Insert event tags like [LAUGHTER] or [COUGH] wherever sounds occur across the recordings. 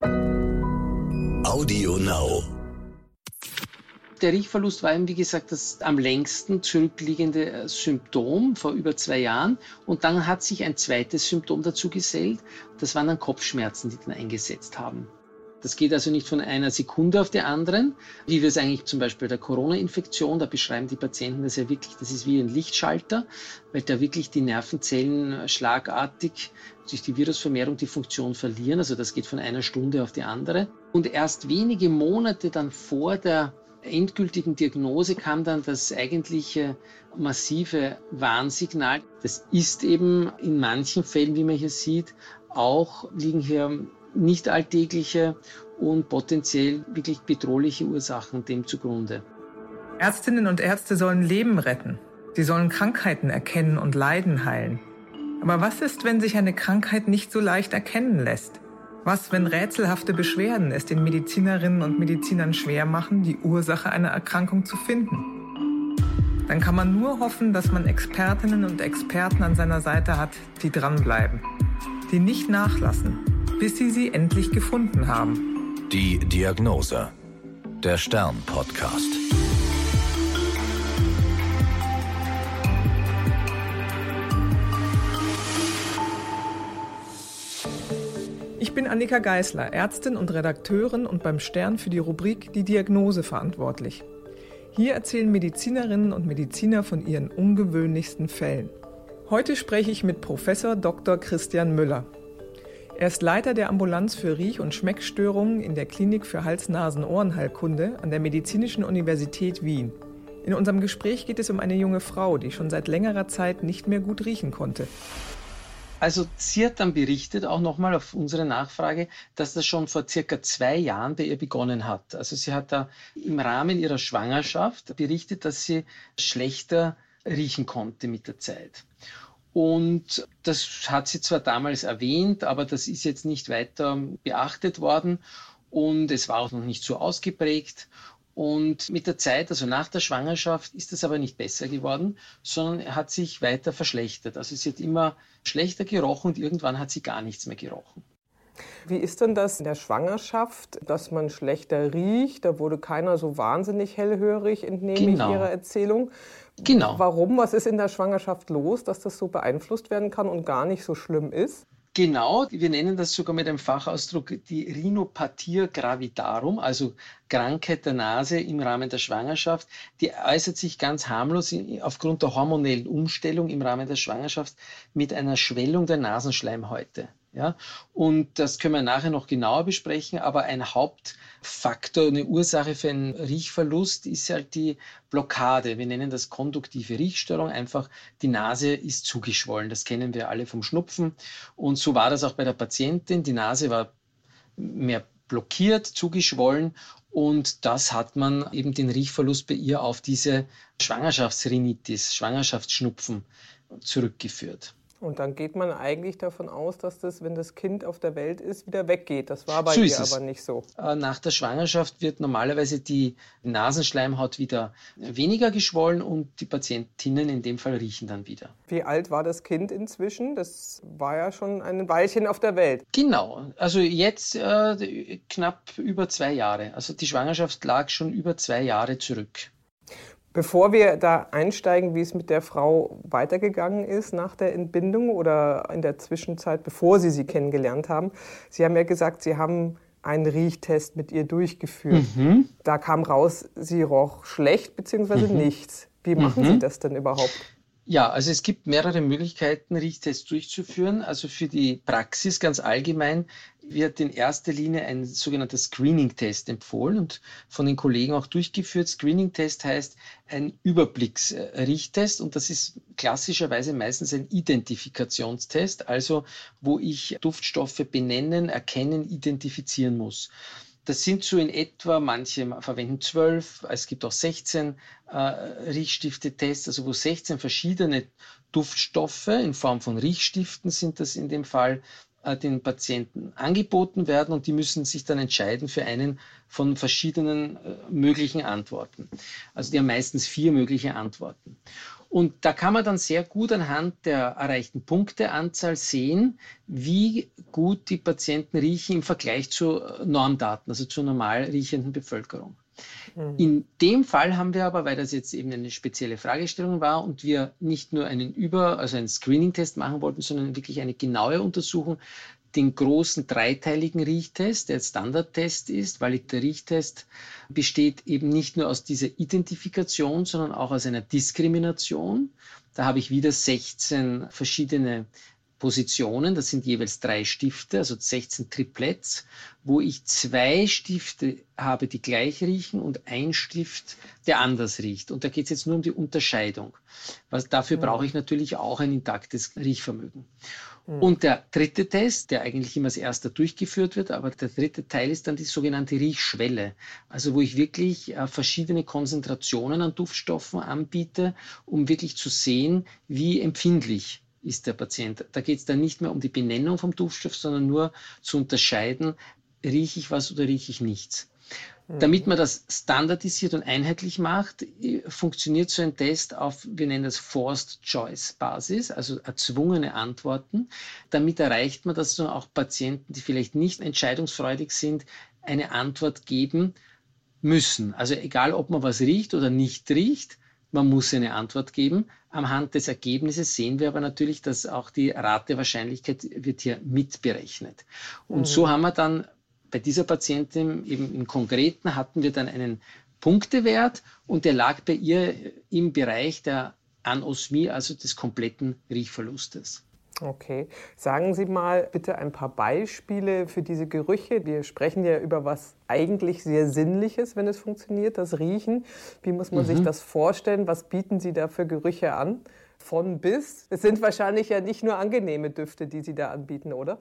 Audio Now. Der Riechverlust war eben, wie gesagt, das am längsten zurückliegende äh, Symptom vor über zwei Jahren. Und dann hat sich ein zweites Symptom dazu gesellt. Das waren dann Kopfschmerzen, die dann eingesetzt haben. Das geht also nicht von einer Sekunde auf die anderen, wie wir es eigentlich zum Beispiel bei der Corona-Infektion, da beschreiben die Patienten das ja wirklich, das ist wie ein Lichtschalter, weil da wirklich die Nervenzellen schlagartig durch die Virusvermehrung die Funktion verlieren. Also das geht von einer Stunde auf die andere. Und erst wenige Monate dann vor der endgültigen Diagnose kam dann das eigentliche massive Warnsignal. Das ist eben in manchen Fällen, wie man hier sieht, auch liegen hier nicht alltägliche und potenziell wirklich bedrohliche Ursachen dem zugrunde. Ärztinnen und Ärzte sollen Leben retten. Sie sollen Krankheiten erkennen und Leiden heilen. Aber was ist, wenn sich eine Krankheit nicht so leicht erkennen lässt? Was, wenn rätselhafte Beschwerden es den Medizinerinnen und Medizinern schwer machen, die Ursache einer Erkrankung zu finden? Dann kann man nur hoffen, dass man Expertinnen und Experten an seiner Seite hat, die dranbleiben, die nicht nachlassen, bis sie sie endlich gefunden haben. Die Diagnose. Der Stern-Podcast. Ich bin Annika Geißler, Ärztin und Redakteurin und beim Stern für die Rubrik Die Diagnose verantwortlich. Hier erzählen Medizinerinnen und Mediziner von ihren ungewöhnlichsten Fällen. Heute spreche ich mit Professor Dr. Christian Müller. Er ist Leiter der Ambulanz für Riech- und Schmeckstörungen in der Klinik für Hals-Nasen-Ohrenheilkunde an der Medizinischen Universität Wien. In unserem Gespräch geht es um eine junge Frau, die schon seit längerer Zeit nicht mehr gut riechen konnte. Also sie hat dann berichtet, auch nochmal auf unsere Nachfrage, dass das schon vor circa zwei Jahren bei ihr begonnen hat. Also sie hat da im Rahmen ihrer Schwangerschaft berichtet, dass sie schlechter riechen konnte mit der Zeit. Und das hat sie zwar damals erwähnt, aber das ist jetzt nicht weiter beachtet worden und es war auch noch nicht so ausgeprägt. Und mit der Zeit, also nach der Schwangerschaft, ist es aber nicht besser geworden, sondern hat sich weiter verschlechtert. Also sie hat immer schlechter gerochen und irgendwann hat sie gar nichts mehr gerochen. Wie ist denn das in der Schwangerschaft, dass man schlechter riecht? Da wurde keiner so wahnsinnig hellhörig, entnehme genau. ich Ihrer Erzählung. Genau. Warum? Was ist in der Schwangerschaft los, dass das so beeinflusst werden kann und gar nicht so schlimm ist? Genau, wir nennen das sogar mit einem Fachausdruck die Rhinopathia gravidarum, also Krankheit der Nase im Rahmen der Schwangerschaft. Die äußert sich ganz harmlos aufgrund der hormonellen Umstellung im Rahmen der Schwangerschaft mit einer Schwellung der Nasenschleimhäute. Ja? Und das können wir nachher noch genauer besprechen, aber ein Hauptfaktor, eine Ursache für einen Riechverlust ist halt die Blockade. Wir nennen das konduktive Riechstörung. Einfach die Nase ist zugeschwollen. Das kennen wir alle vom Schnupfen. Und so war das auch bei der Patientin. Die Nase war mehr blockiert, zugeschwollen und das hat man eben den Riechverlust bei ihr auf diese Schwangerschaftsrhinitis, Schwangerschaftsschnupfen zurückgeführt. Und dann geht man eigentlich davon aus, dass das, wenn das Kind auf der Welt ist, wieder weggeht. Das war bei so ihr aber nicht so. Äh, nach der Schwangerschaft wird normalerweise die Nasenschleimhaut wieder weniger geschwollen und die Patientinnen in dem Fall riechen dann wieder. Wie alt war das Kind inzwischen? Das war ja schon ein Weilchen auf der Welt. Genau, also jetzt äh, knapp über zwei Jahre. Also die Schwangerschaft lag schon über zwei Jahre zurück. Bevor wir da einsteigen, wie es mit der Frau weitergegangen ist nach der Entbindung oder in der Zwischenzeit, bevor Sie sie kennengelernt haben, Sie haben ja gesagt, Sie haben einen Riechtest mit ihr durchgeführt. Mhm. Da kam raus, sie roch schlecht bzw. Mhm. nichts. Wie machen mhm. Sie das denn überhaupt? Ja, also es gibt mehrere Möglichkeiten, Riechtests durchzuführen. Also für die Praxis ganz allgemein wird in erster Linie ein sogenannter Screening-Test empfohlen und von den Kollegen auch durchgeführt. Screening-Test heißt ein Überblicksriechtest und das ist klassischerweise meistens ein Identifikationstest, also wo ich Duftstoffe benennen, erkennen, identifizieren muss. Das sind so in etwa, manche verwenden zwölf, es gibt auch 16 äh, Riechstifte-Tests, also wo 16 verschiedene Duftstoffe in Form von Riechstiften sind das in dem Fall den Patienten angeboten werden und die müssen sich dann entscheiden für einen von verschiedenen äh, möglichen Antworten. Also die haben meistens vier mögliche Antworten. Und da kann man dann sehr gut anhand der erreichten Punkteanzahl sehen, wie gut die Patienten riechen im Vergleich zu Normdaten, also zur normal riechenden Bevölkerung. Mhm. In dem Fall haben wir aber, weil das jetzt eben eine spezielle Fragestellung war und wir nicht nur einen Über-, also einen Screening-Test machen wollten, sondern wirklich eine genaue Untersuchung, den großen dreiteiligen Riechtest, der Standardtest ist, weil der Riechtest besteht eben nicht nur aus dieser Identifikation, sondern auch aus einer Diskrimination. Da habe ich wieder 16 verschiedene Positionen, das sind jeweils drei Stifte, also 16 Triplets, wo ich zwei Stifte habe, die gleich riechen und ein Stift, der anders riecht. Und da geht es jetzt nur um die Unterscheidung. Was, dafür ja. brauche ich natürlich auch ein intaktes Riechvermögen. Ja. Und der dritte Test, der eigentlich immer als erster durchgeführt wird, aber der dritte Teil ist dann die sogenannte Riechschwelle. Also wo ich wirklich äh, verschiedene Konzentrationen an Duftstoffen anbiete, um wirklich zu sehen, wie empfindlich ist der Patient. Da geht es dann nicht mehr um die Benennung vom Duftstoff, sondern nur zu unterscheiden, rieche ich was oder rieche ich nichts. Mhm. Damit man das standardisiert und einheitlich macht, funktioniert so ein Test auf, wir nennen das Forced Choice Basis, also erzwungene Antworten. Damit erreicht man, dass auch Patienten, die vielleicht nicht entscheidungsfreudig sind, eine Antwort geben müssen. Also egal, ob man was riecht oder nicht riecht, man muss eine Antwort geben. Am Hand des Ergebnisses sehen wir aber natürlich, dass auch die Ratewahrscheinlichkeit wird hier mitberechnet. Und mhm. so haben wir dann bei dieser Patientin eben im Konkreten hatten wir dann einen Punktewert und der lag bei ihr im Bereich der Anosmie, also des kompletten Riechverlustes. Okay. Sagen Sie mal bitte ein paar Beispiele für diese Gerüche. Wir sprechen ja über was eigentlich sehr Sinnliches, wenn es funktioniert, das Riechen. Wie muss man mhm. sich das vorstellen? Was bieten Sie da für Gerüche an? Von bis? Es sind wahrscheinlich ja nicht nur angenehme Düfte, die Sie da anbieten, oder?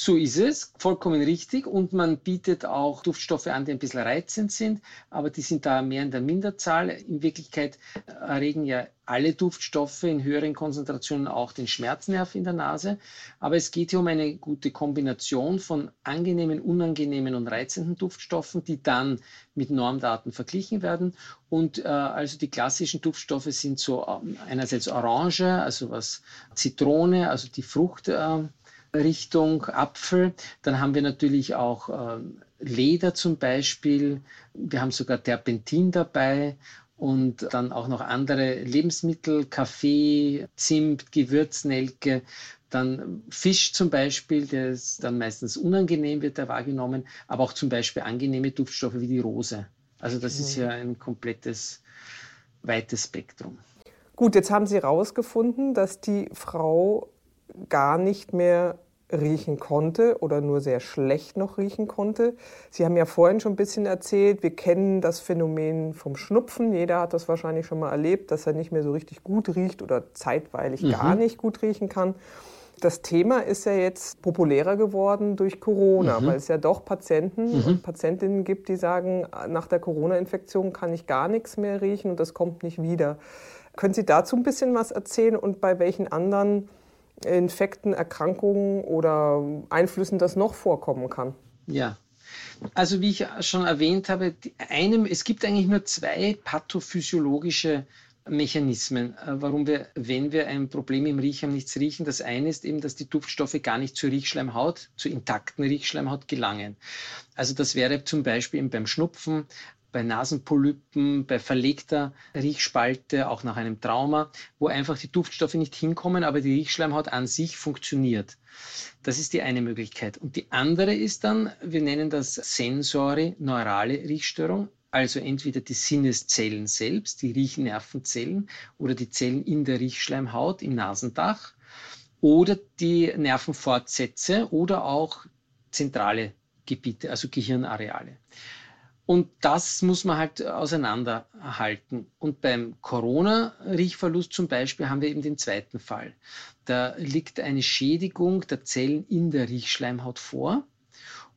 So ist es, vollkommen richtig. Und man bietet auch Duftstoffe an, die ein bisschen reizend sind, aber die sind da mehr in der Minderzahl. In Wirklichkeit erregen ja alle Duftstoffe in höheren Konzentrationen auch den Schmerznerv in der Nase. Aber es geht hier um eine gute Kombination von angenehmen, unangenehmen und reizenden Duftstoffen, die dann mit Normdaten verglichen werden. Und äh, also die klassischen Duftstoffe sind so äh, einerseits Orange, also was Zitrone, also die Frucht. Äh, Richtung Apfel. Dann haben wir natürlich auch äh, Leder zum Beispiel. Wir haben sogar Terpentin dabei und dann auch noch andere Lebensmittel, Kaffee, Zimt, Gewürznelke. Dann Fisch zum Beispiel, der ist dann meistens unangenehm, wird er wahrgenommen, aber auch zum Beispiel angenehme Duftstoffe wie die Rose. Also das mhm. ist ja ein komplettes, weites Spektrum. Gut, jetzt haben Sie herausgefunden, dass die Frau gar nicht mehr riechen konnte oder nur sehr schlecht noch riechen konnte. Sie haben ja vorhin schon ein bisschen erzählt, wir kennen das Phänomen vom Schnupfen. Jeder hat das wahrscheinlich schon mal erlebt, dass er nicht mehr so richtig gut riecht oder zeitweilig mhm. gar nicht gut riechen kann. Das Thema ist ja jetzt populärer geworden durch Corona, mhm. weil es ja doch Patienten mhm. und Patientinnen gibt, die sagen, nach der Corona-Infektion kann ich gar nichts mehr riechen und das kommt nicht wieder. Können Sie dazu ein bisschen was erzählen und bei welchen anderen Infekten, Erkrankungen oder Einflüssen das noch vorkommen kann? Ja, also wie ich schon erwähnt habe, einem, es gibt eigentlich nur zwei pathophysiologische Mechanismen, äh, warum wir, wenn wir ein Problem im Riech haben, nichts riechen. Das eine ist eben, dass die Duftstoffe gar nicht zur Riechschleimhaut, zur intakten Riechschleimhaut gelangen. Also das wäre zum Beispiel beim Schnupfen bei Nasenpolypen, bei verlegter Riechspalte, auch nach einem Trauma, wo einfach die Duftstoffe nicht hinkommen, aber die Riechschleimhaut an sich funktioniert. Das ist die eine Möglichkeit. Und die andere ist dann, wir nennen das sensori-neurale Riechstörung, also entweder die Sinneszellen selbst, die Riechnervenzellen oder die Zellen in der Riechschleimhaut im Nasendach oder die Nervenfortsätze oder auch zentrale Gebiete, also Gehirnareale. Und das muss man halt auseinanderhalten. Und beim Corona-Riechverlust zum Beispiel haben wir eben den zweiten Fall. Da liegt eine Schädigung der Zellen in der Riechschleimhaut vor.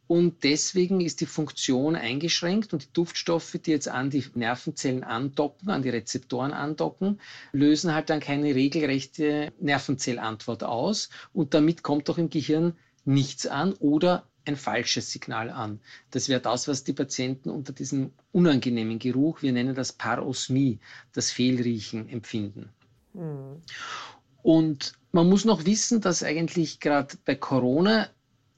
Und deswegen ist die Funktion eingeschränkt und die Duftstoffe, die jetzt an die Nervenzellen andocken, an die Rezeptoren andocken, lösen halt dann keine regelrechte Nervenzellantwort aus. Und damit kommt auch im Gehirn nichts an oder ein falsches Signal an. Das wäre das, was die Patienten unter diesem unangenehmen Geruch, wir nennen das Parosmie, das Fehlriechen, empfinden. Mhm. Und man muss noch wissen, dass eigentlich gerade bei Corona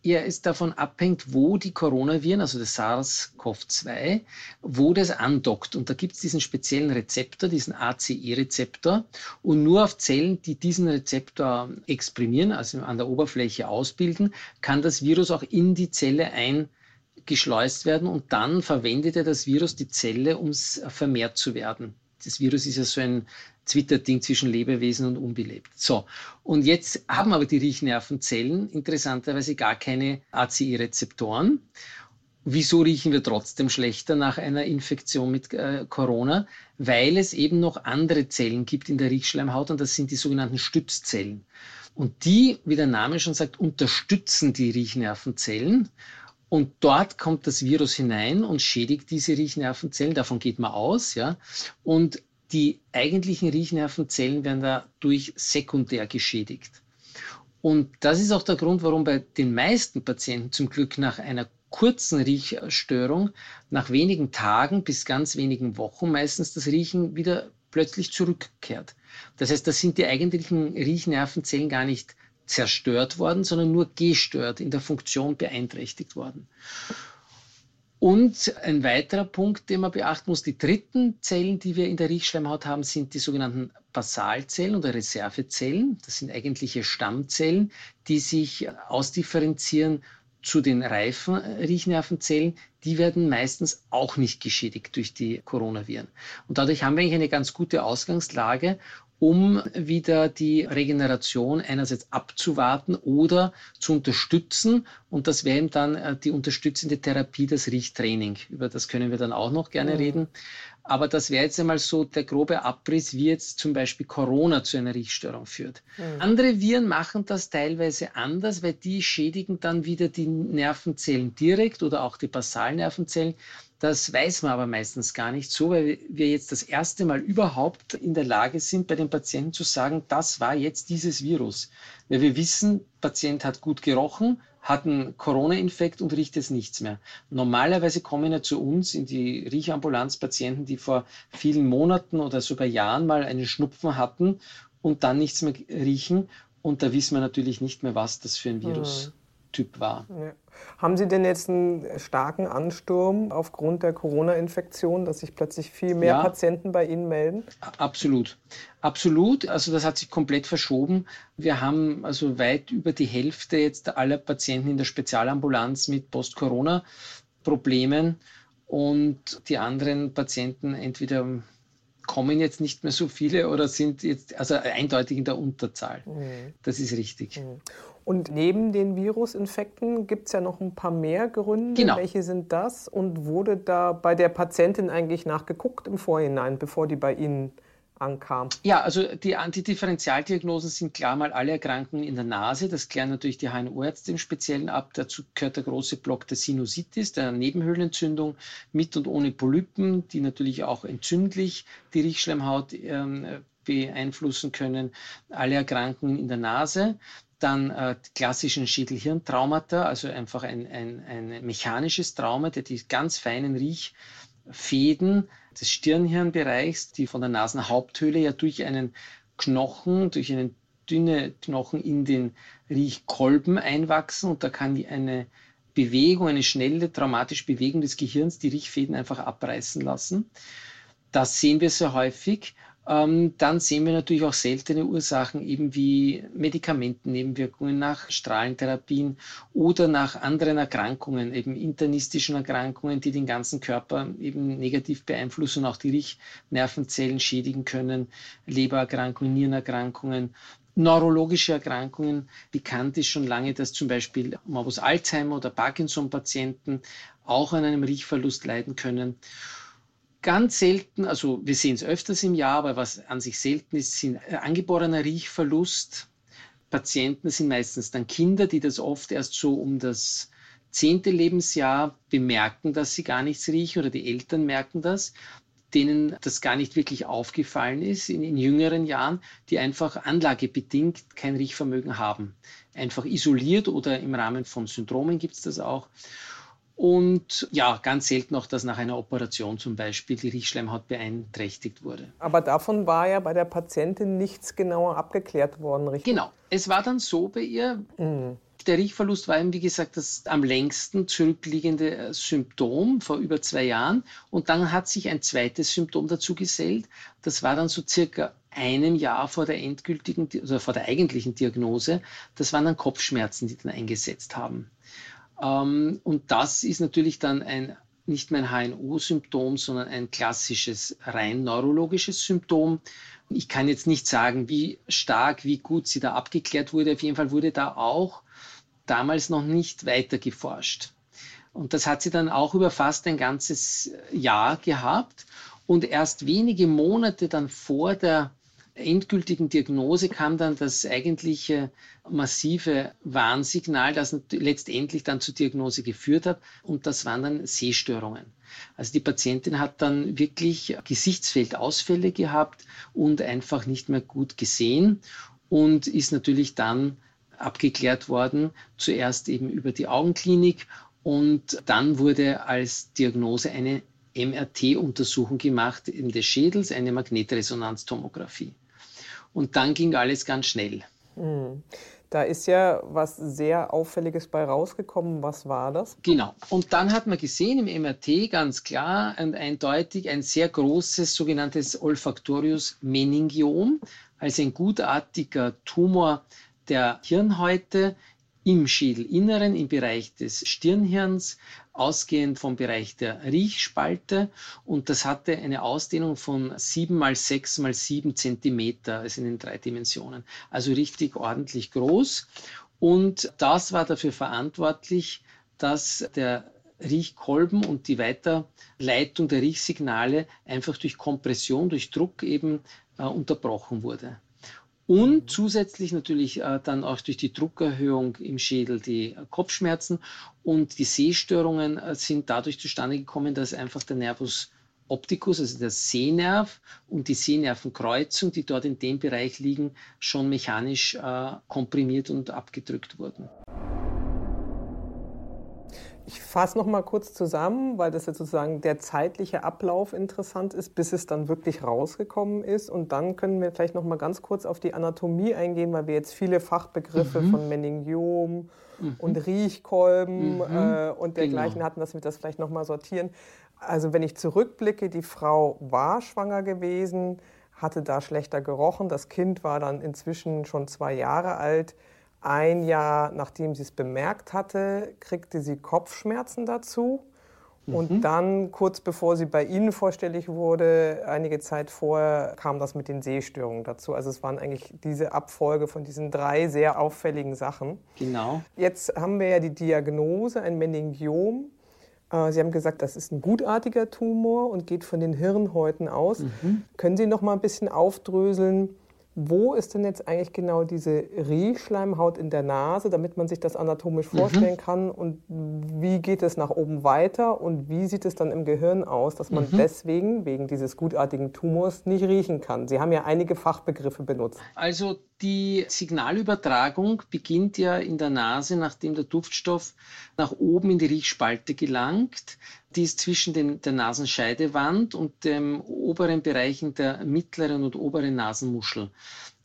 ja es davon abhängt, wo die Coronaviren, also das SARS-CoV-2, wo das andockt. Und da gibt es diesen speziellen Rezeptor, diesen ACE-Rezeptor. Und nur auf Zellen, die diesen Rezeptor exprimieren, also an der Oberfläche ausbilden, kann das Virus auch in die Zelle eingeschleust werden. Und dann verwendet er das Virus die Zelle, um vermehrt zu werden. Das Virus ist ja so ein Twitter-Ding zwischen Lebewesen und unbelebt. So, und jetzt haben aber die Riechnervenzellen interessanterweise gar keine ACE-Rezeptoren. Wieso riechen wir trotzdem schlechter nach einer Infektion mit äh, Corona? Weil es eben noch andere Zellen gibt in der Riechschleimhaut und das sind die sogenannten Stützzellen. Und die, wie der Name schon sagt, unterstützen die Riechnervenzellen. Und dort kommt das Virus hinein und schädigt diese Riechnervenzellen. Davon geht man aus, ja. Und die eigentlichen Riechnervenzellen werden dadurch sekundär geschädigt. Und das ist auch der Grund, warum bei den meisten Patienten zum Glück nach einer kurzen Riechstörung, nach wenigen Tagen bis ganz wenigen Wochen meistens das Riechen wieder plötzlich zurückkehrt. Das heißt, da sind die eigentlichen Riechnervenzellen gar nicht zerstört worden, sondern nur gestört, in der Funktion beeinträchtigt worden. Und ein weiterer Punkt, den man beachten muss, die dritten Zellen, die wir in der Riechschleimhaut haben, sind die sogenannten Basalzellen oder Reservezellen. Das sind eigentliche Stammzellen, die sich ausdifferenzieren zu den reifen Riechnervenzellen. Die werden meistens auch nicht geschädigt durch die Coronaviren. Und dadurch haben wir eigentlich eine ganz gute Ausgangslage, um wieder die Regeneration einerseits abzuwarten oder zu unterstützen. Und das wäre eben dann äh, die unterstützende Therapie, das Riechtraining. Über das können wir dann auch noch gerne mhm. reden. Aber das wäre jetzt einmal so der grobe Abriss, wie jetzt zum Beispiel Corona zu einer Riechstörung führt. Mhm. Andere Viren machen das teilweise anders, weil die schädigen dann wieder die Nervenzellen direkt oder auch die Basalnervenzellen. Das weiß man aber meistens gar nicht so, weil wir jetzt das erste Mal überhaupt in der Lage sind, bei den Patienten zu sagen, das war jetzt dieses Virus. Weil wir wissen, Patient hat gut gerochen, hat einen Corona-Infekt und riecht jetzt nichts mehr. Normalerweise kommen ja zu uns in die Riechambulanz Patienten, die vor vielen Monaten oder sogar Jahren mal einen Schnupfen hatten und dann nichts mehr riechen. Und da wissen wir natürlich nicht mehr, was das für ein Virus mhm. Typ war. Ja. Haben Sie denn jetzt einen starken Ansturm aufgrund der Corona-Infektion, dass sich plötzlich viel mehr ja, Patienten bei Ihnen melden? Absolut. Absolut. Also das hat sich komplett verschoben. Wir haben also weit über die Hälfte jetzt aller Patienten in der Spezialambulanz mit Post-Corona-Problemen und die anderen Patienten entweder kommen jetzt nicht mehr so viele oder sind jetzt also eindeutig in der Unterzahl. Mhm. Das ist richtig. Mhm. Und neben den Virusinfekten gibt es ja noch ein paar mehr Gründe. Genau. Welche sind das? Und wurde da bei der Patientin eigentlich nachgeguckt im Vorhinein, bevor die bei Ihnen ankam? Ja, also die Antidifferentialdiagnosen sind klar mal alle Erkrankungen in der Nase. Das klären natürlich die HNO-Ärzte im Speziellen ab. Dazu gehört der große Block der Sinusitis, der Nebenhöhlenentzündung mit und ohne Polypen, die natürlich auch entzündlich die Riechschleimhaut ähm, beeinflussen können. Alle Erkrankungen in der Nase dann äh, klassischen Schädelhirntraumata, also einfach ein, ein, ein mechanisches Trauma, der die ganz feinen Riechfäden des Stirnhirnbereichs, die von der Nasenhaupthöhle ja durch einen Knochen, durch einen dünne Knochen in den Riechkolben einwachsen und da kann eine Bewegung, eine schnelle traumatische Bewegung des Gehirns die Riechfäden einfach abreißen lassen. Das sehen wir sehr häufig ähm, dann sehen wir natürlich auch seltene Ursachen, eben wie Medikamentennebenwirkungen nach Strahlentherapien oder nach anderen Erkrankungen, eben internistischen Erkrankungen, die den ganzen Körper eben negativ beeinflussen, auch die Riechnervenzellen schädigen können, Lebererkrankungen, Nierenerkrankungen. Neurologische Erkrankungen. Bekannt ist schon lange, dass zum Beispiel Morbus Alzheimer oder Parkinson-Patienten auch an einem Riechverlust leiden können. Ganz selten, also wir sehen es öfters im Jahr, aber was an sich selten ist, sind angeborener Riechverlust. Patienten sind meistens dann Kinder, die das oft erst so um das zehnte Lebensjahr bemerken, dass sie gar nichts riechen oder die Eltern merken das, denen das gar nicht wirklich aufgefallen ist in, in jüngeren Jahren, die einfach anlagebedingt kein Riechvermögen haben. Einfach isoliert oder im Rahmen von Syndromen gibt es das auch. Und ja, ganz selten auch, dass nach einer Operation zum Beispiel die Riechschleimhaut beeinträchtigt wurde. Aber davon war ja bei der Patientin nichts genauer abgeklärt worden, richtig? Genau. Es war dann so bei ihr, mhm. Der Riechverlust war eben, wie gesagt, das am längsten zurückliegende äh, Symptom vor über zwei Jahren. Und dann hat sich ein zweites Symptom dazu gesellt. Das war dann so circa einem Jahr vor der endgültigen, oder vor der eigentlichen Diagnose. Das waren dann Kopfschmerzen, die dann eingesetzt haben. Ähm, und das ist natürlich dann ein nicht mehr ein HNO-Symptom, sondern ein klassisches rein neurologisches Symptom. Ich kann jetzt nicht sagen, wie stark, wie gut sie da abgeklärt wurde. Auf jeden Fall wurde da auch damals noch nicht weiter geforscht. Und das hat sie dann auch über fast ein ganzes Jahr gehabt. Und erst wenige Monate dann vor der endgültigen Diagnose kam dann das eigentliche massive Warnsignal, das letztendlich dann zur Diagnose geführt hat. Und das waren dann Sehstörungen. Also die Patientin hat dann wirklich Gesichtsfeldausfälle gehabt und einfach nicht mehr gut gesehen und ist natürlich dann abgeklärt worden, zuerst eben über die Augenklinik und dann wurde als Diagnose eine MRT-Untersuchung gemacht in des Schädels, eine Magnetresonanztomographie. Und dann ging alles ganz schnell. Hm. Da ist ja was sehr Auffälliges bei rausgekommen. Was war das? Genau. Und dann hat man gesehen im MRT ganz klar und eindeutig ein sehr großes sogenanntes Olfactorius meningiom, also ein gutartiger Tumor der Hirnhäute im Schädelinneren, im Bereich des Stirnhirns, ausgehend vom Bereich der Riechspalte. Und das hatte eine Ausdehnung von 7 mal 6 mal 7 Zentimeter, also in den drei Dimensionen. Also richtig ordentlich groß. Und das war dafür verantwortlich, dass der Riechkolben und die Weiterleitung der Riechsignale einfach durch Kompression, durch Druck eben äh, unterbrochen wurde. Und zusätzlich natürlich äh, dann auch durch die Druckerhöhung im Schädel die äh, Kopfschmerzen und die Sehstörungen äh, sind dadurch zustande gekommen, dass einfach der Nervus opticus, also der Sehnerv und die Sehnervenkreuzung, die dort in dem Bereich liegen, schon mechanisch äh, komprimiert und abgedrückt wurden. Ich fasse noch mal kurz zusammen, weil das jetzt sozusagen der zeitliche Ablauf interessant ist, bis es dann wirklich rausgekommen ist. Und dann können wir vielleicht noch mal ganz kurz auf die Anatomie eingehen, weil wir jetzt viele Fachbegriffe mhm. von Meningiom mhm. und Riechkolben mhm. äh, und dergleichen genau. hatten, dass wir das vielleicht noch mal sortieren. Also wenn ich zurückblicke, die Frau war schwanger gewesen, hatte da schlechter gerochen. Das Kind war dann inzwischen schon zwei Jahre alt. Ein Jahr nachdem sie es bemerkt hatte, kriegte sie Kopfschmerzen dazu. Und mhm. dann, kurz bevor sie bei Ihnen vorstellig wurde, einige Zeit vorher, kam das mit den Sehstörungen dazu. Also es waren eigentlich diese Abfolge von diesen drei sehr auffälligen Sachen. Genau. Jetzt haben wir ja die Diagnose, ein Meningiom. Äh, sie haben gesagt, das ist ein gutartiger Tumor und geht von den Hirnhäuten aus. Mhm. Können Sie noch mal ein bisschen aufdröseln, wo ist denn jetzt eigentlich genau diese Riechschleimhaut in der Nase, damit man sich das anatomisch mhm. vorstellen mhm. kann? Und wie geht es nach oben weiter? Und wie sieht es dann im Gehirn aus, dass man mhm. deswegen, wegen dieses gutartigen Tumors, nicht riechen kann? Sie haben ja einige Fachbegriffe benutzt. Also die Signalübertragung beginnt ja in der Nase, nachdem der Duftstoff nach oben in die Riechspalte gelangt. Die ist zwischen den, der Nasenscheidewand und dem oberen Bereichen der mittleren und oberen Nasenmuschel.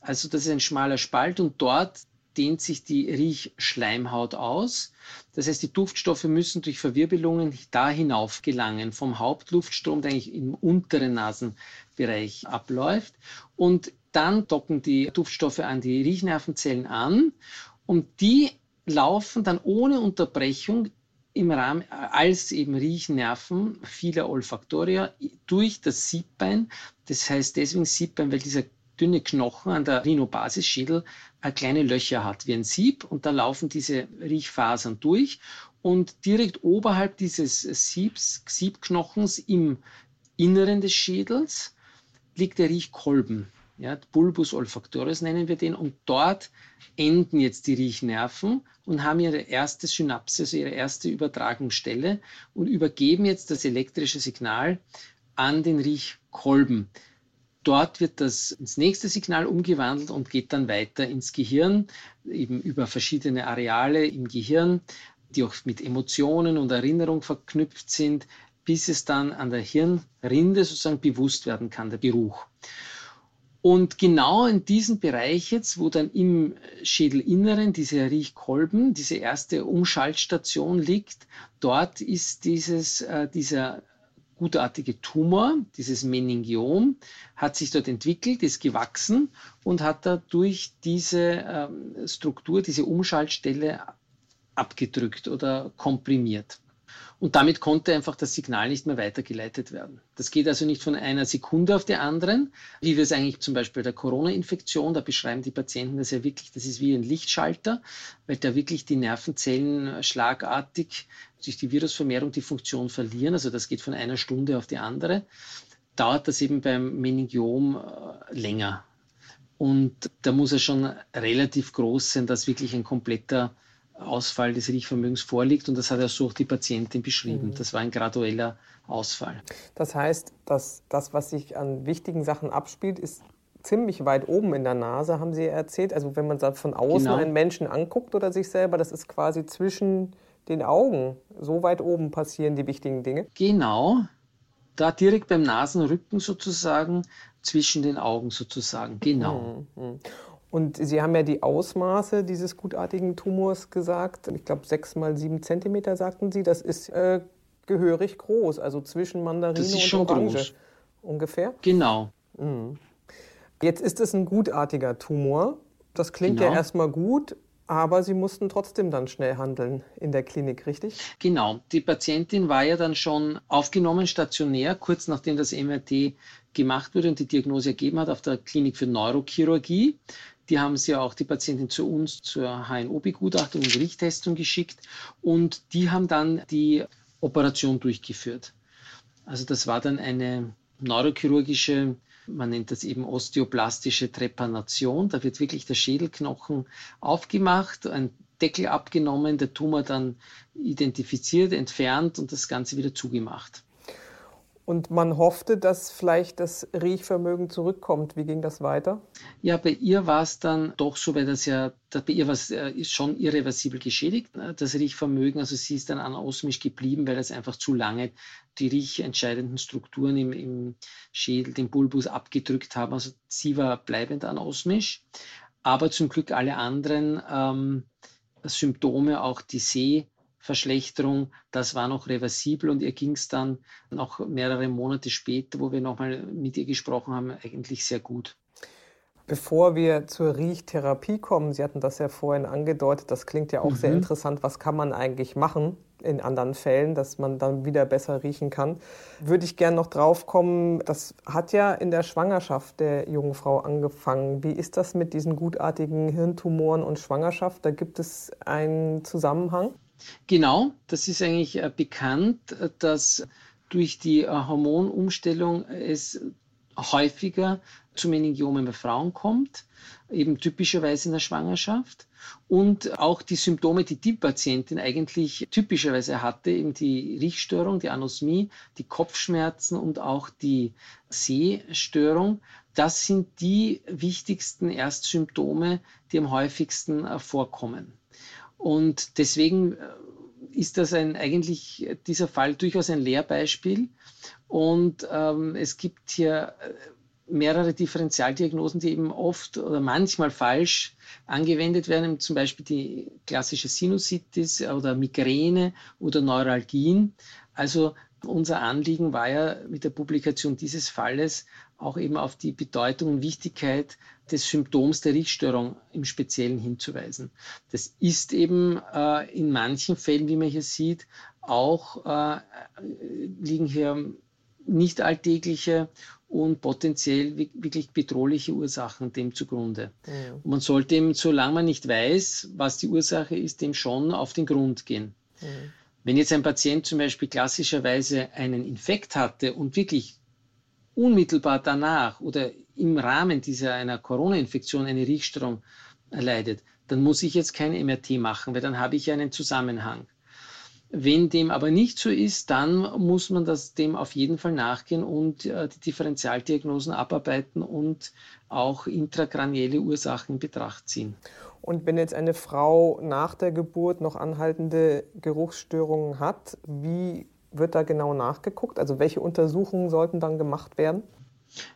Also das ist ein schmaler Spalt und dort dehnt sich die Riechschleimhaut aus. Das heißt, die Duftstoffe müssen durch Verwirbelungen da hinauf gelangen, vom Hauptluftstrom, der eigentlich im unteren Nasenbereich abläuft. Und dann docken die Duftstoffe an die Riechnervenzellen an und die laufen dann ohne Unterbrechung im Rahmen als eben Riechnerven vieler Olfaktoria durch das Siebbein. Das heißt deswegen Siebbein, weil dieser dünne Knochen an der Rhinobasisschädel kleine Löcher hat wie ein Sieb und da laufen diese Riechfasern durch und direkt oberhalb dieses Siebs, Siebknochens im Inneren des Schädels liegt der Riechkolben. Ja, Bulbus olfactoris nennen wir den. Und dort enden jetzt die Riechnerven und haben ihre erste Synapse, also ihre erste Übertragungsstelle und übergeben jetzt das elektrische Signal an den Riechkolben. Dort wird das ins nächste Signal umgewandelt und geht dann weiter ins Gehirn, eben über verschiedene Areale im Gehirn die auch mit Emotionen und Erinnerung verknüpft sind, bis es dann an der Hirnrinde sozusagen bewusst werden kann, der Geruch. Und genau in diesem Bereich jetzt, wo dann im Schädelinneren diese Riechkolben, diese erste Umschaltstation liegt, dort ist dieses, äh, dieser gutartige Tumor, dieses Meningiom, hat sich dort entwickelt, ist gewachsen und hat dadurch diese ähm, Struktur, diese Umschaltstelle abgedrückt oder komprimiert. Und damit konnte einfach das Signal nicht mehr weitergeleitet werden. Das geht also nicht von einer Sekunde auf die anderen, wie wir es eigentlich zum Beispiel bei der Corona-Infektion, da beschreiben die Patienten das ja wirklich, das ist wie ein Lichtschalter, weil da wirklich die Nervenzellen schlagartig durch die Virusvermehrung die Funktion verlieren. Also das geht von einer Stunde auf die andere. Dauert das eben beim Meningiom äh, länger. Und da muss er schon relativ groß sein, dass wirklich ein kompletter Ausfall des Riechvermögens vorliegt. Und das hat ja so auch die Patientin beschrieben. Mhm. Das war ein gradueller Ausfall. Das heißt, dass das, was sich an wichtigen Sachen abspielt, ist ziemlich weit oben in der Nase, haben Sie erzählt. Also wenn man von außen genau. einen Menschen anguckt oder sich selber, das ist quasi zwischen den Augen. So weit oben passieren die wichtigen Dinge. Genau. Da direkt beim Nasenrücken sozusagen, zwischen den Augen sozusagen. Genau. Mhm. Und Sie haben ja die Ausmaße dieses gutartigen Tumors gesagt. Ich glaube, sechs mal sieben Zentimeter sagten Sie. Das ist äh, gehörig groß, also zwischen Mandarine das ist und schon Orange. Groß. Ungefähr? Genau. Mhm. Jetzt ist es ein gutartiger Tumor. Das klingt genau. ja erstmal gut, aber Sie mussten trotzdem dann schnell handeln in der Klinik, richtig? Genau. Die Patientin war ja dann schon aufgenommen, stationär, kurz nachdem das MRT gemacht wurde und die Diagnose ergeben hat auf der Klinik für Neurochirurgie. Die haben sie auch die Patientin zu uns zur HNO-Begutachtung und Richttestung geschickt und die haben dann die Operation durchgeführt. Also das war dann eine neurochirurgische, man nennt das eben osteoplastische Trepanation. Da wird wirklich der Schädelknochen aufgemacht, ein Deckel abgenommen, der Tumor dann identifiziert, entfernt und das Ganze wieder zugemacht. Und man hoffte, dass vielleicht das Riechvermögen zurückkommt. Wie ging das weiter? Ja, bei ihr war es dann doch so, weil das ja, bei ihr war es äh, schon irreversibel geschädigt, ne, das Riechvermögen. Also sie ist dann anaosmisch geblieben, weil das einfach zu lange die riechentscheidenden Strukturen im, im Schädel, den Bulbus abgedrückt haben. Also sie war bleibend anosmisch. Aber zum Glück alle anderen ähm, Symptome, auch die Seh- Verschlechterung, das war noch reversibel und ihr ging es dann noch mehrere Monate später, wo wir nochmal mit ihr gesprochen haben, eigentlich sehr gut. Bevor wir zur Riechtherapie kommen, Sie hatten das ja vorhin angedeutet, das klingt ja auch mhm. sehr interessant, was kann man eigentlich machen in anderen Fällen, dass man dann wieder besser riechen kann. Würde ich gerne noch drauf kommen, das hat ja in der Schwangerschaft der jungen Frau angefangen. Wie ist das mit diesen gutartigen Hirntumoren und Schwangerschaft? Da gibt es einen Zusammenhang? Genau, das ist eigentlich äh, bekannt, äh, dass durch die äh, Hormonumstellung es häufiger zu Meningiomen bei Frauen kommt, eben typischerweise in der Schwangerschaft. Und auch die Symptome, die die Patientin eigentlich typischerweise hatte, eben die Riechstörung, die Anosmie, die Kopfschmerzen und auch die Sehstörung, das sind die wichtigsten Erstsymptome, die am häufigsten vorkommen. Und deswegen äh, ist das ein, eigentlich dieser Fall durchaus ein Lehrbeispiel. Und ähm, es gibt hier äh, mehrere Differentialdiagnosen, die eben oft oder manchmal falsch angewendet werden, zum Beispiel die klassische Sinusitis oder Migräne oder Neuralgien. Also unser Anliegen war ja mit der Publikation dieses Falles auch eben auf die Bedeutung und Wichtigkeit des Symptoms der Riechstörung im Speziellen hinzuweisen. Das ist eben äh, in manchen Fällen, wie man hier sieht, auch äh, liegen hier nicht alltägliche und potenziell wirklich bedrohliche Ursachen dem zugrunde. Mhm. Und man sollte eben, solange man nicht weiß, was die Ursache ist, dem schon auf den Grund gehen. Mhm. Wenn jetzt ein Patient zum Beispiel klassischerweise einen Infekt hatte und wirklich unmittelbar danach oder im Rahmen dieser einer Corona-Infektion eine Riechstörung erleidet, dann muss ich jetzt kein MRT machen, weil dann habe ich einen Zusammenhang. Wenn dem aber nicht so ist, dann muss man das dem auf jeden Fall nachgehen und äh, die Differentialdiagnosen abarbeiten und auch intrakranielle Ursachen in Betracht ziehen. Und wenn jetzt eine Frau nach der Geburt noch anhaltende Geruchsstörungen hat, wie wird da genau nachgeguckt? Also welche Untersuchungen sollten dann gemacht werden?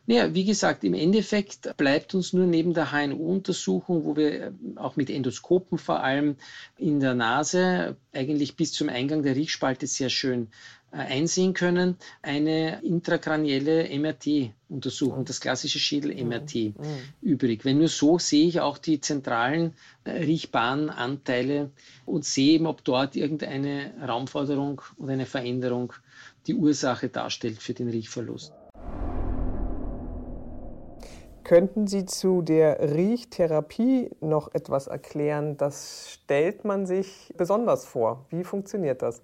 Naja, wie gesagt, im Endeffekt bleibt uns nur neben der HNO-Untersuchung, wo wir äh, auch mit Endoskopen vor allem in der Nase eigentlich bis zum Eingang der Riechspalte sehr schön äh, einsehen können, eine intrakranielle MRT-Untersuchung, das klassische Schädel-MRT mhm. mhm. übrig. Wenn nur so sehe ich auch die zentralen äh, riechbaren Anteile und sehe eben, ob dort irgendeine Raumforderung oder eine Veränderung die Ursache darstellt für den Riechverlust. Könnten Sie zu der Riechtherapie noch etwas erklären? Das stellt man sich besonders vor. Wie funktioniert das?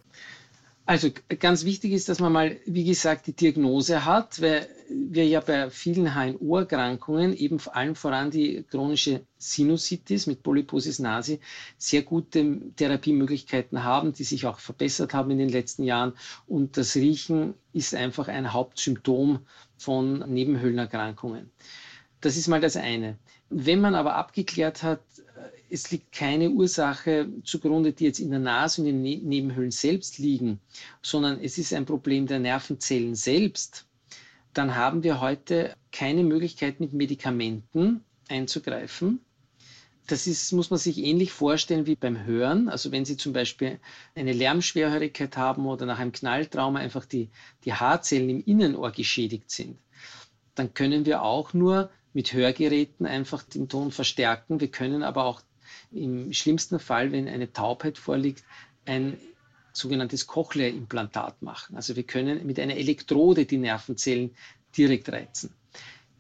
Also ganz wichtig ist, dass man mal, wie gesagt, die Diagnose hat, weil wir ja bei vielen HNO-Erkrankungen, eben vor allem voran die chronische Sinusitis mit Polyposis nasi, sehr gute Therapiemöglichkeiten haben, die sich auch verbessert haben in den letzten Jahren. Und das Riechen ist einfach ein Hauptsymptom von Nebenhöhlenerkrankungen. Das ist mal das eine. Wenn man aber abgeklärt hat, äh, es liegt keine Ursache zugrunde, die jetzt in der Nase und in den Nebenhöhlen selbst liegen, sondern es ist ein Problem der Nervenzellen selbst, dann haben wir heute keine Möglichkeit, mit Medikamenten einzugreifen. Das ist, muss man sich ähnlich vorstellen wie beim Hören. Also wenn Sie zum Beispiel eine Lärmschwerhörigkeit haben oder nach einem Knalltrauma einfach die, die Haarzellen im Innenohr geschädigt sind, dann können wir auch nur mit Hörgeräten einfach den Ton verstärken. Wir können aber auch im schlimmsten Fall, wenn eine Taubheit vorliegt, ein sogenanntes Cochlea-Implantat machen. Also wir können mit einer Elektrode die Nervenzellen direkt reizen.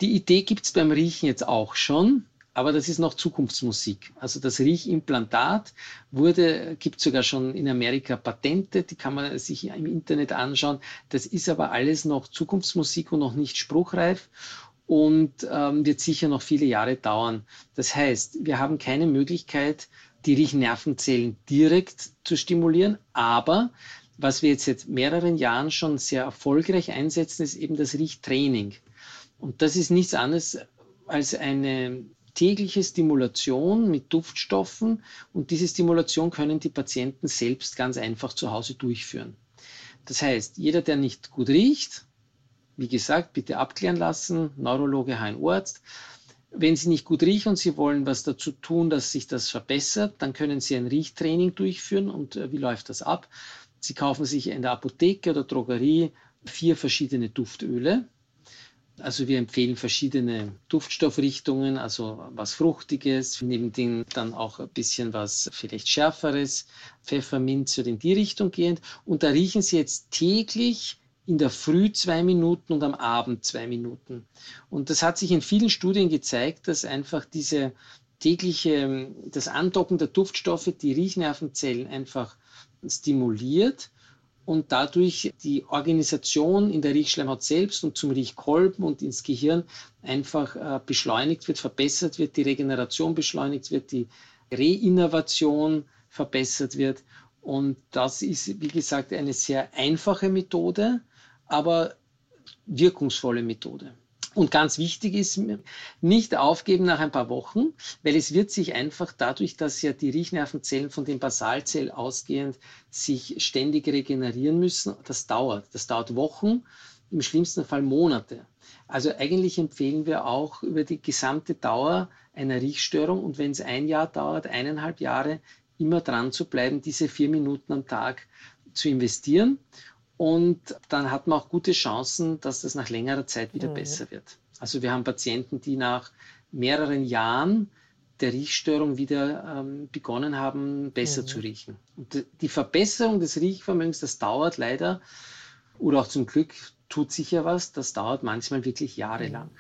Die Idee gibt es beim Riechen jetzt auch schon, aber das ist noch Zukunftsmusik. Also das Riechimplantat wurde, gibt sogar schon in Amerika Patente, die kann man sich im Internet anschauen. Das ist aber alles noch Zukunftsmusik und noch nicht spruchreif und ähm, wird sicher noch viele Jahre dauern. Das heißt, wir haben keine Möglichkeit, die Riechnervenzellen direkt zu stimulieren, aber was wir jetzt seit mehreren Jahren schon sehr erfolgreich einsetzen, ist eben das Riechtraining. Und das ist nichts anderes als eine tägliche Stimulation mit Duftstoffen und diese Stimulation können die Patienten selbst ganz einfach zu Hause durchführen. Das heißt, jeder, der nicht gut riecht, wie gesagt, bitte abklären lassen, Neurologe, HNO-Arzt. Wenn Sie nicht gut riechen und Sie wollen was dazu tun, dass sich das verbessert, dann können Sie ein Riechtraining durchführen. Und äh, wie läuft das ab? Sie kaufen sich in der Apotheke oder Drogerie vier verschiedene Duftöle. Also wir empfehlen verschiedene Duftstoffrichtungen, also was Fruchtiges, neben dem dann auch ein bisschen was vielleicht Schärferes, Pfefferminz oder in die Richtung gehend. Und da riechen Sie jetzt täglich in der Früh zwei Minuten und am Abend zwei Minuten. Und das hat sich in vielen Studien gezeigt, dass einfach diese tägliche, das Andocken der Duftstoffe die Riechnervenzellen einfach stimuliert und dadurch die Organisation in der Riechschleimhaut selbst und zum Riechkolben und ins Gehirn einfach äh, beschleunigt wird, verbessert wird, die Regeneration beschleunigt wird, die Reinnervation verbessert wird. Und das ist, wie gesagt, eine sehr einfache Methode, aber wirkungsvolle Methode. Und ganz wichtig ist, nicht aufgeben nach ein paar Wochen, weil es wird sich einfach dadurch, dass ja die Riechnervenzellen von den Basalzellen ausgehend sich ständig regenerieren müssen, das dauert. Das dauert Wochen, im schlimmsten Fall Monate. Also eigentlich empfehlen wir auch über die gesamte Dauer einer Riechstörung und wenn es ein Jahr dauert, eineinhalb Jahre, immer dran zu bleiben, diese vier Minuten am Tag zu investieren und dann hat man auch gute Chancen, dass das nach längerer Zeit wieder mhm. besser wird. Also wir haben Patienten, die nach mehreren Jahren der Riechstörung wieder ähm, begonnen haben, besser mhm. zu riechen. Und die Verbesserung des Riechvermögens, das dauert leider, oder auch zum Glück tut sich ja was, das dauert manchmal wirklich jahrelang.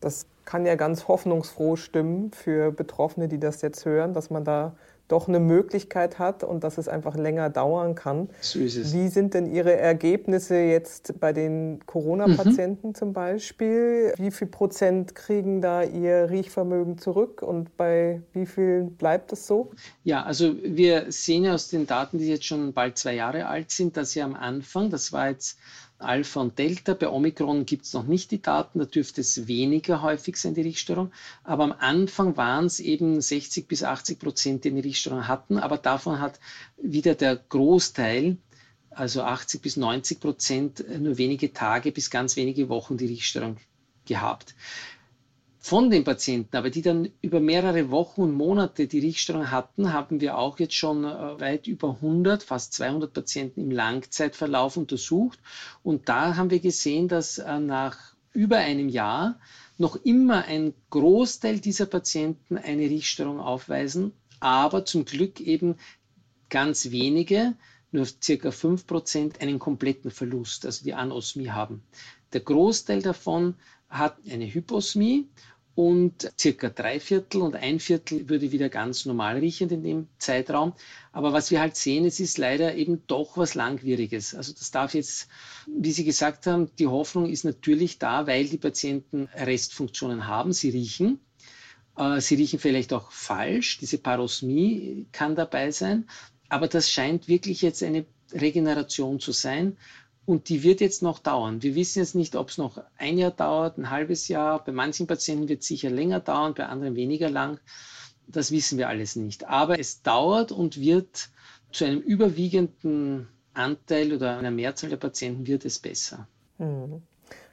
Das kann ja ganz hoffnungsfroh stimmen für Betroffene, die das jetzt hören, dass man da doch eine Möglichkeit hat und dass es einfach länger dauern kann. So ist es. Wie sind denn Ihre Ergebnisse jetzt bei den Corona-Patienten mhm. zum Beispiel? Wie viel Prozent kriegen da ihr Riechvermögen zurück und bei wie viel bleibt es so? Ja, also wir sehen ja aus den Daten, die jetzt schon bald zwei Jahre alt sind, dass ja am Anfang, das war jetzt Alpha und Delta. Bei Omikron gibt es noch nicht die Daten, da dürfte es weniger häufig sein, die Riechstörung. Aber am Anfang waren es eben 60 bis 80 Prozent, die eine Riechstörung hatten. Aber davon hat wieder der Großteil, also 80 bis 90 Prozent, nur wenige Tage bis ganz wenige Wochen die Riechstörung gehabt von den Patienten, aber die dann über mehrere Wochen und Monate die Riechstörung hatten, haben wir auch jetzt schon äh, weit über 100, fast 200 Patienten im Langzeitverlauf untersucht. Und da haben wir gesehen, dass äh, nach über einem Jahr noch immer ein Großteil dieser Patienten eine Riechstörung aufweisen, aber zum Glück eben ganz wenige, nur circa 5 Prozent, einen kompletten Verlust, also die Anosmie haben. Der Großteil davon hat eine Hyposmie und circa drei Viertel und ein Viertel würde wieder ganz normal riechen in dem Zeitraum. Aber was wir halt sehen, es ist leider eben doch was Langwieriges. Also das darf jetzt, wie Sie gesagt haben, die Hoffnung ist natürlich da, weil die Patienten Restfunktionen haben, sie riechen. Äh, sie riechen vielleicht auch falsch, diese Parosmie kann dabei sein, aber das scheint wirklich jetzt eine Regeneration zu sein. Und die wird jetzt noch dauern. Wir wissen jetzt nicht, ob es noch ein Jahr dauert, ein halbes Jahr. Bei manchen Patienten wird es sicher länger dauern, bei anderen weniger lang. Das wissen wir alles nicht. Aber es dauert und wird zu einem überwiegenden Anteil oder einer Mehrzahl der Patienten wird es besser. Mhm.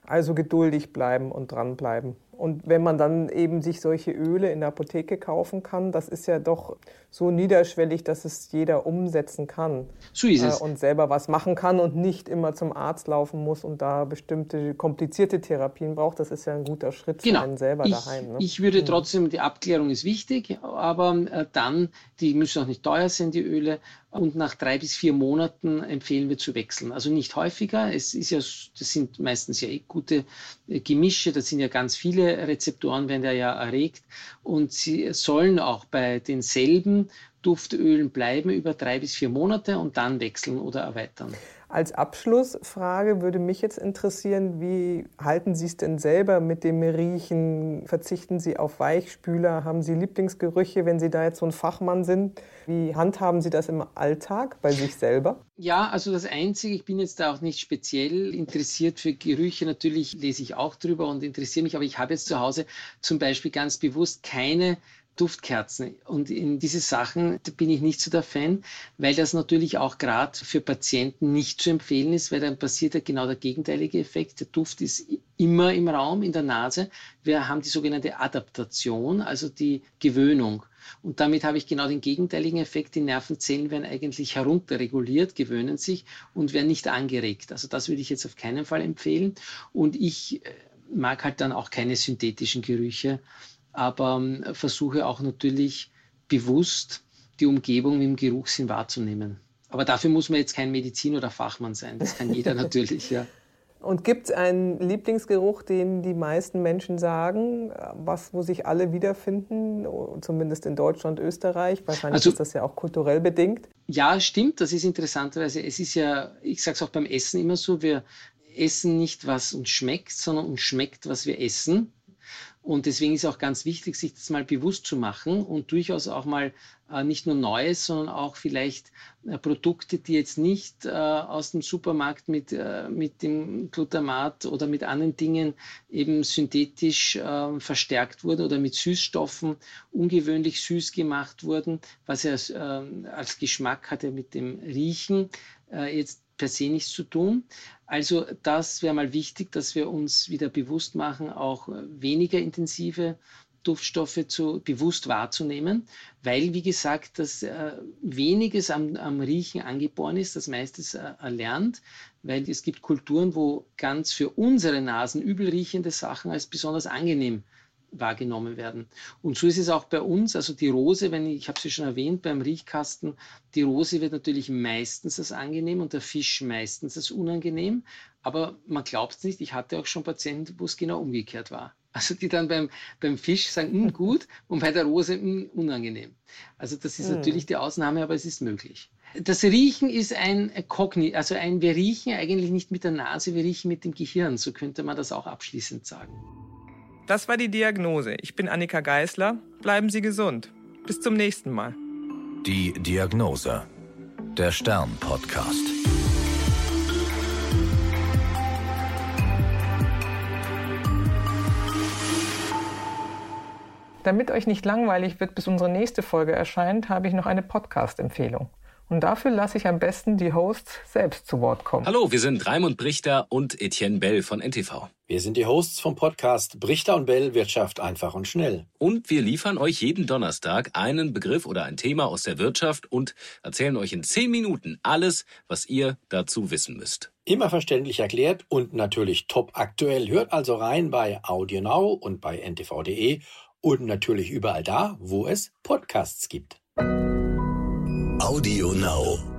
Also geduldig bleiben und dranbleiben. Und wenn man dann eben sich solche Öle in der Apotheke kaufen kann, das ist ja doch so niederschwellig, dass es jeder umsetzen kann. So ist es. Äh, und selber was machen kann und nicht immer zum Arzt laufen muss und da bestimmte komplizierte Therapien braucht. Das ist ja ein guter Schritt genau. für einen selber ich, daheim. Ne? Ich würde mhm. trotzdem, die Abklärung ist wichtig, aber äh, dann, die müssen auch nicht teuer sein, die Öle. Und nach drei bis vier Monaten empfehlen wir zu wechseln. Also nicht häufiger. Es ist ja, das sind meistens ja eh gute äh, Gemische. Das sind ja ganz viele Rezeptoren, werden ja erregt. Und sie sollen auch bei denselben Duftölen bleiben über drei bis vier Monate und dann wechseln oder erweitern. Als Abschlussfrage würde mich jetzt interessieren, wie halten Sie es denn selber mit dem Riechen? Verzichten Sie auf Weichspüler? Haben Sie Lieblingsgerüche, wenn Sie da jetzt so ein Fachmann sind? Wie handhaben Sie das im Alltag bei sich selber? Ja, also das Einzige, ich bin jetzt da auch nicht speziell interessiert für Gerüche. Natürlich lese ich auch drüber und interessiere mich, aber ich habe jetzt zu Hause zum Beispiel ganz bewusst keine Duftkerzen. Und in diese Sachen bin ich nicht so der Fan, weil das natürlich auch gerade für Patienten nicht zu empfehlen ist, weil dann passiert ja genau der gegenteilige Effekt. Der Duft ist immer im Raum, in der Nase. Wir haben die sogenannte Adaptation, also die Gewöhnung. Und damit habe ich genau den gegenteiligen Effekt. Die Nervenzellen werden eigentlich herunterreguliert, gewöhnen sich und werden nicht angeregt. Also das würde ich jetzt auf keinen Fall empfehlen. Und ich äh, mag halt dann auch keine synthetischen Gerüche aber ähm, versuche auch natürlich bewusst die Umgebung im Geruchssinn wahrzunehmen. Aber dafür muss man jetzt kein Medizin oder Fachmann sein. Das kann jeder [LAUGHS] natürlich, ja. Und gibt es einen Lieblingsgeruch, den die meisten Menschen sagen, was, wo sich alle wiederfinden, zumindest in Deutschland, Österreich? Wahrscheinlich also, ist das ja auch kulturell bedingt. Ja, stimmt. Das ist interessanterweise. Es ist ja, ich sage es auch beim Essen immer so, wir essen nicht, was uns schmeckt, sondern uns schmeckt, was wir essen. Und deswegen ist auch ganz wichtig, sich das mal bewusst zu machen und durchaus auch mal äh, nicht nur Neues, sondern auch vielleicht äh, Produkte, die jetzt nicht äh, aus dem Supermarkt mit, äh, mit dem Glutamat oder mit anderen Dingen eben synthetisch äh, verstärkt wurden oder mit Süßstoffen ungewöhnlich süß gemacht wurden, was ja äh, als Geschmack hatte mit dem Riechen jetzt per se nichts zu tun. Also das wäre mal wichtig, dass wir uns wieder bewusst machen, auch weniger intensive Duftstoffe zu, bewusst wahrzunehmen, weil, wie gesagt, das äh, weniges am, am, Riechen angeboren ist, das meiste äh, erlernt, weil es gibt Kulturen, wo ganz für unsere Nasen übel riechende Sachen als besonders angenehm wahrgenommen werden. Und so ist es auch bei uns. Also die Rose, wenn ich, ich habe sie schon erwähnt beim Riechkasten, die Rose wird natürlich meistens als angenehm und der Fisch meistens als unangenehm. Aber man glaubt es nicht. Ich hatte auch schon Patienten, wo es genau umgekehrt war. Also die dann beim, beim Fisch sagen, hm, gut, und bei der Rose hm, unangenehm. Also das ist hm. natürlich die Ausnahme, aber es ist möglich. Das Riechen ist ein Kogni, also ein, wir riechen eigentlich nicht mit der Nase, wir riechen mit dem Gehirn. So könnte man das auch abschließend sagen. Das war die Diagnose. Ich bin Annika Geißler. Bleiben Sie gesund. Bis zum nächsten Mal. Die Diagnose. Der Stern Podcast. Damit euch nicht langweilig wird, bis unsere nächste Folge erscheint, habe ich noch eine Podcast-Empfehlung. Und dafür lasse ich am besten die Hosts selbst zu Wort kommen. Hallo, wir sind Raimund Brichter und Etienne Bell von NTV. Wir sind die Hosts vom Podcast Brichter und Bell Wirtschaft einfach und schnell. Und wir liefern euch jeden Donnerstag einen Begriff oder ein Thema aus der Wirtschaft und erzählen euch in zehn Minuten alles, was ihr dazu wissen müsst. Immer verständlich erklärt und natürlich top aktuell. Hört also rein bei AudioNow und bei ntv.de und natürlich überall da, wo es Podcasts gibt. Audio Now.